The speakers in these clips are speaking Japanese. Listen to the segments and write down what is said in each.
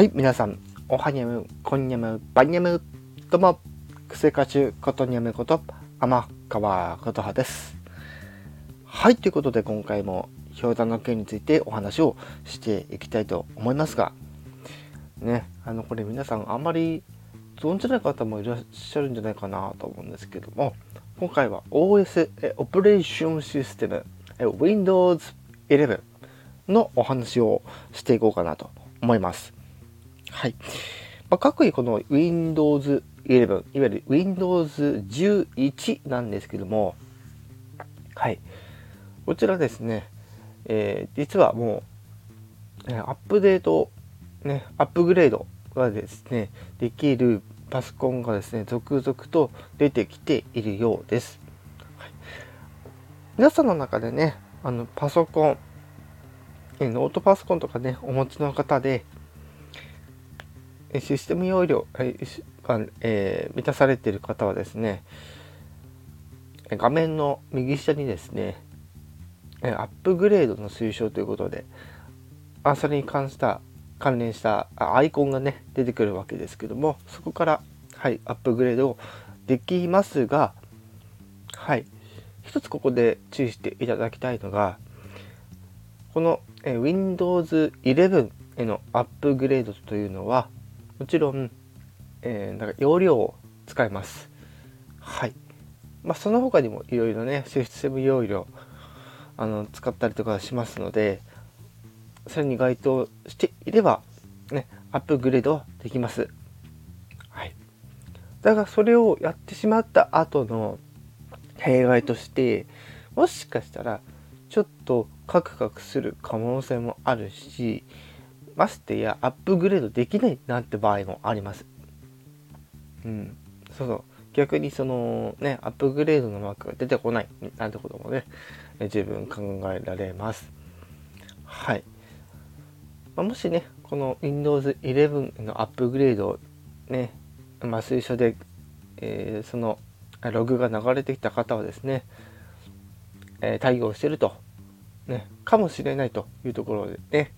はい、皆さん、おはにゃむ、こんにゃむ、ばんにゃむ、どうも、クセカチュことにゃむこと、天川ことはです。はい、ということで今回も氷山の件についてお話をしていきたいと思いますが、ね、あの、これ皆さんあんまり存じない方もいらっしゃるんじゃないかなと思うんですけども、今回は OS、オペレーションシステム、Windows 11のお話をしていこうかなと思います。はい。まあ、各位この Windows 11、いわゆる Windows 11なんですけども、はい。こちらですね、えー、実はもう、アップデート、ね、アップグレードがですね、できるパソコンがですね、続々と出てきているようです。はい、皆さんの中でね、あのパソコン、ノートパソコンとかね、お持ちの方で、システム容量が、えー、満たされている方はですね、画面の右下にですね、アップグレードの推奨ということで、あそれに関した関連したアイコンがね出てくるわけですけどもそこからはいアップグレードをできますがはい一つここで注意していただきたいのがこのえ Windows 11へのアップグレードというのはもちろん、えー、なんか容量を使います。はい。まあ、その他にもいろいろね、システム容量、あの、使ったりとかしますので、それに該当していれば、ね、アップグレードはできます。はい。だからそれをやってしまった後の弊害として、もしかしたら、ちょっとカクカクする可能性もあるし、ましてやアップグレードできないなんて場合もあります。うん。そうそう。逆にそのね、アップグレードのマークが出てこないなんてこともね、十分考えられます。はい。まあ、もしね、この Windows 11のアップグレードをね、まあ、推奨で、えー、そのログが流れてきた方はですね、えー、対応してると、ね、かもしれないというところでね、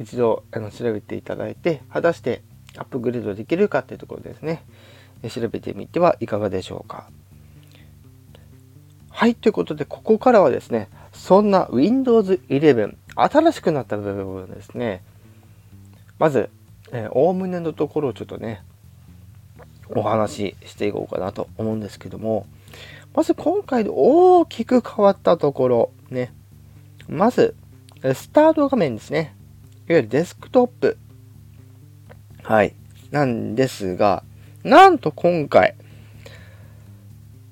一度あの調べていただいて、果たしてアップグレードできるかっていうところですね、調べてみてはいかがでしょうか。はい、ということで、ここからはですね、そんな Windows 11、新しくなった部分ですね、まず、おおむねのところをちょっとね、お話ししていこうかなと思うんですけども、まず今回で大きく変わったところ、ね、まず、スタート画面ですね。いわゆるデスクトップ。はい。なんですが、なんと今回、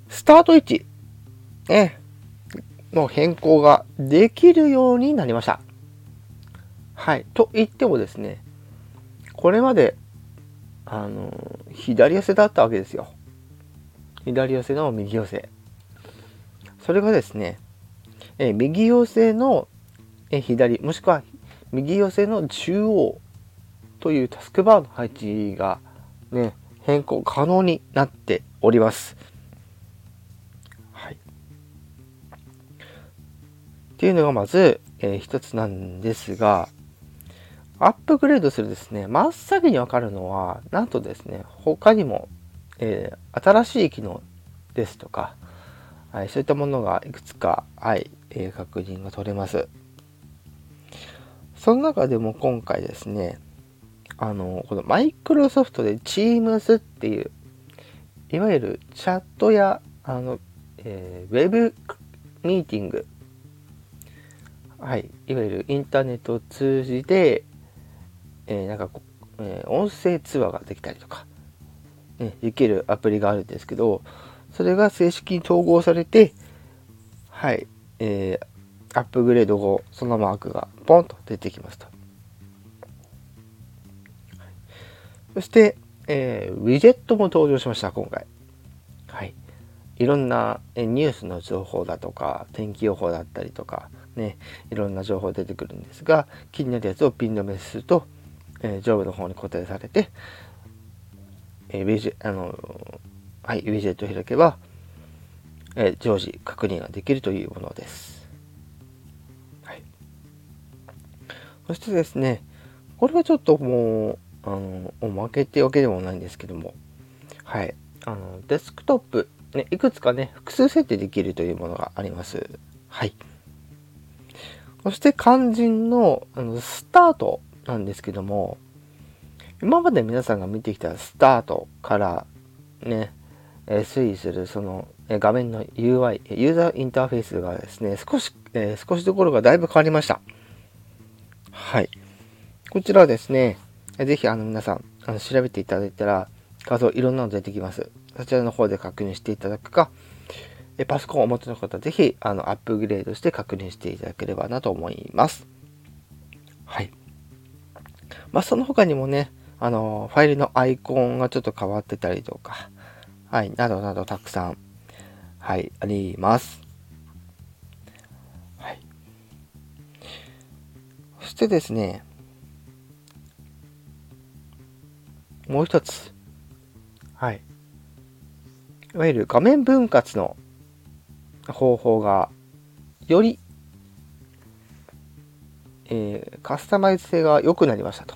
スタート位置、ね、の変更ができるようになりました。はい。と言ってもですね、これまで、あの、左寄せだったわけですよ。左寄せの右寄せ。それがですね、え右寄せのえ左、もしくは右寄せの中央というタスクバーの配置がね、変更可能になっております。はい。っていうのがまず、えー、一つなんですが、アップグレードするですね、真っ先にわかるのは、なんとですね、他にも、えー、新しい機能ですとか、はい、そういったものがいくつか、はい、えー、確認が取れます。その中でも今回ですね、あの、このマイクロソフトで Teams っていう、いわゆるチャットや、あの、えー、ウェブミーティング、はい、いわゆるインターネットを通じて、えー、なんかこ、えー、音声通話ができたりとか、ね、できるアプリがあるんですけど、それが正式に統合されて、はい、えー、アップグレード後、そのマークがポンと出てきますと。そして、えー、ウィジェットも登場しました、今回。はい。いろんなニュースの情報だとか、天気予報だったりとか、ね、いろんな情報出てくるんですが、気になるやつをピン止めすると、えー、上部の方に固定されて、えー、ウィジェ、あのはい、ウィジェットを開けば、えー、常時確認ができるというものです。そしてですね、これはちょっともう、あの、おまけっていうわけでもないんですけども、はい。あの、デスクトップ、ね、いくつかね、複数設定できるというものがあります。はい。そして肝心のあのスタートなんですけども、今まで皆さんが見てきたスタートからね、え推移するそのえ画面の UI、ユーザーインターフェースがですね、少し、えー、少しどころがだいぶ変わりました。はい。こちらはですね、ぜひあの皆さんあの調べていただいたら画像いろんなの出てきます。そちらの方で確認していただくか、えパソコンをお持ちの方はぜひあのアップグレードして確認していただければなと思います。はい。まあ、その他にもね、あの、ファイルのアイコンがちょっと変わってたりとか、はい、などなどたくさん、はい、あります。してですね、もう一つ、はい。いわゆる画面分割の方法が、より、えー、カスタマイズ性が良くなりましたと。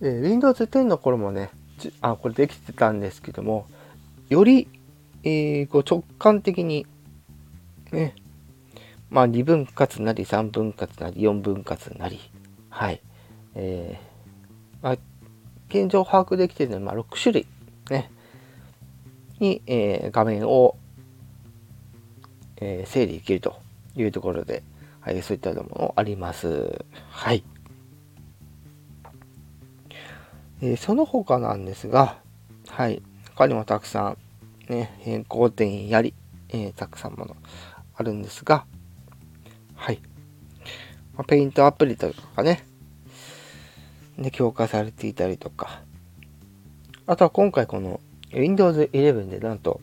えー、Windows 10の頃もね、あこれできてたんですけども、より、えー、こう直感的に、ね、まあ2分割なり3分割なり4分割なり、はい、えー、まあ、現状把握できているのは、まあ、6種類、ね、に、えー、画面を、えー、整理できるというところで、はい、そういったものあります。はい。えー、その他なんですが、はい、他にもたくさん、ね、変更点やり、えー、たくさんものあるんですが、はい。まあ、ペイントアプリとかね、で、強化されていたりとか、あとは今回この Windows 11でなんと、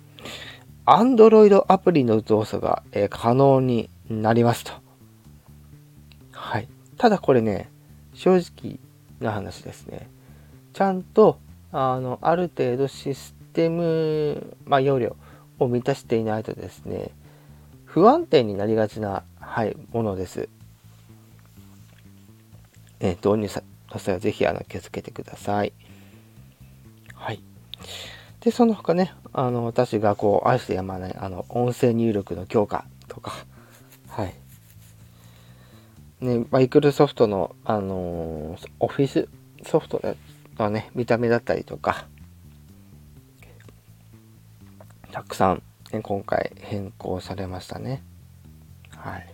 Android アプリの動作が、えー、可能になりますと。はい。ただこれね、正直な話ですね。ちゃんとあのある程度システム、まあ、容量を満たしていないとですね不安定になりがちな、はい、ものです。え導入さ際はぜひあの気をつけてください。はい。で、その他ね、あの、私がこう、愛してやまない、あの、音声入力の強化とか、はい。ね、マイクロソフトの、あのー、オフィスソフトのね、見た目だったりとか、たくさん、ね、今回変更されましたね。はい。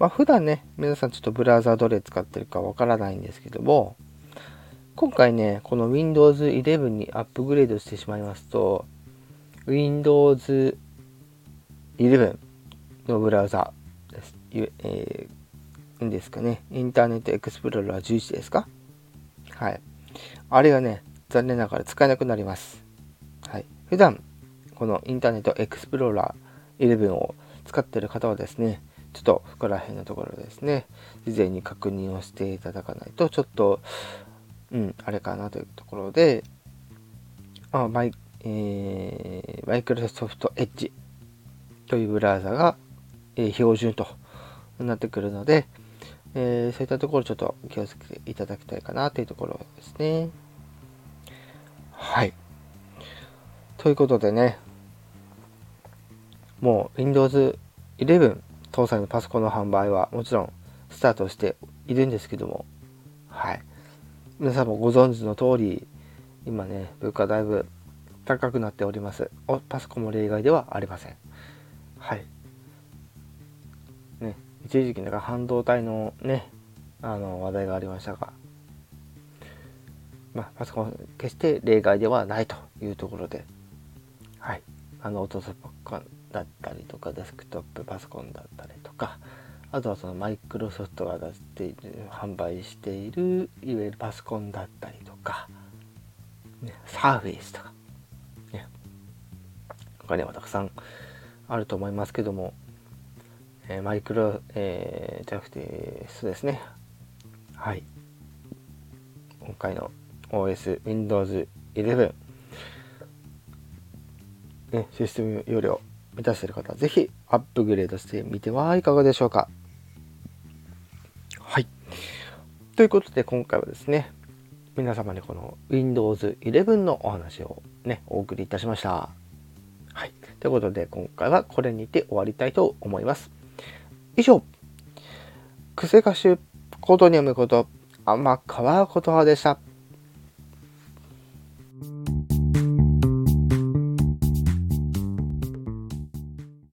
まあ普段ね、皆さんちょっとブラウザどれ使ってるかわからないんですけども、今回ね、この Windows 11にアップグレードしてしまいますと、Windows 11のブラウザです。えー、ですかね。インターネットエクスプローラー11ですか？はい。あれがね、残念ながら使えなくなります。はい。普段、このインターネットエクスプローラー11を使ってる方はですね、ちょっとここら辺のところですね、事前に確認をしていただかないと、ちょっと、うん、あれかなというところで、あマイ、えー、マイクロソフトエッジというブラウザが、えー、標準となってくるので、えー、そういったところちょっと気をつけていただきたいかなというところですね。はい。ということでね、もう Windows 11搭載のパソコンの販売はもちろんスタートしているんですけども、はい。皆さんもご存知の通り、今ね、物価だいぶ高くなっております。おパソコンも例外ではありません。はい。ね、一時期なんか半導体のね、あの話題がありましたが、まあ、パソコン決して例外ではないというところで、はい、あの、オートソパンだったりとか、デスクトップパソコンだったりとか、あとはそのマイクロソフトが出している、販売している、いわゆるパソコンだったりとか、ね、サーフェイスとか、ね、他にはたくさんあると思いますけども、えマイクロ、えー、じゃなくて、そうですね。はい。今回の OS Windows 11、ね、システム容量満たしている方は、ぜひアップグレードしてみてはいかがでしょうか？はい。ということで今回はですね、皆様にこの Windows 11のお話をね、お送りいたしました。はい。ということで今回はこれにて終わりたいと思います。以上、癖歌手、コードに読むこと、天川琴葉でした。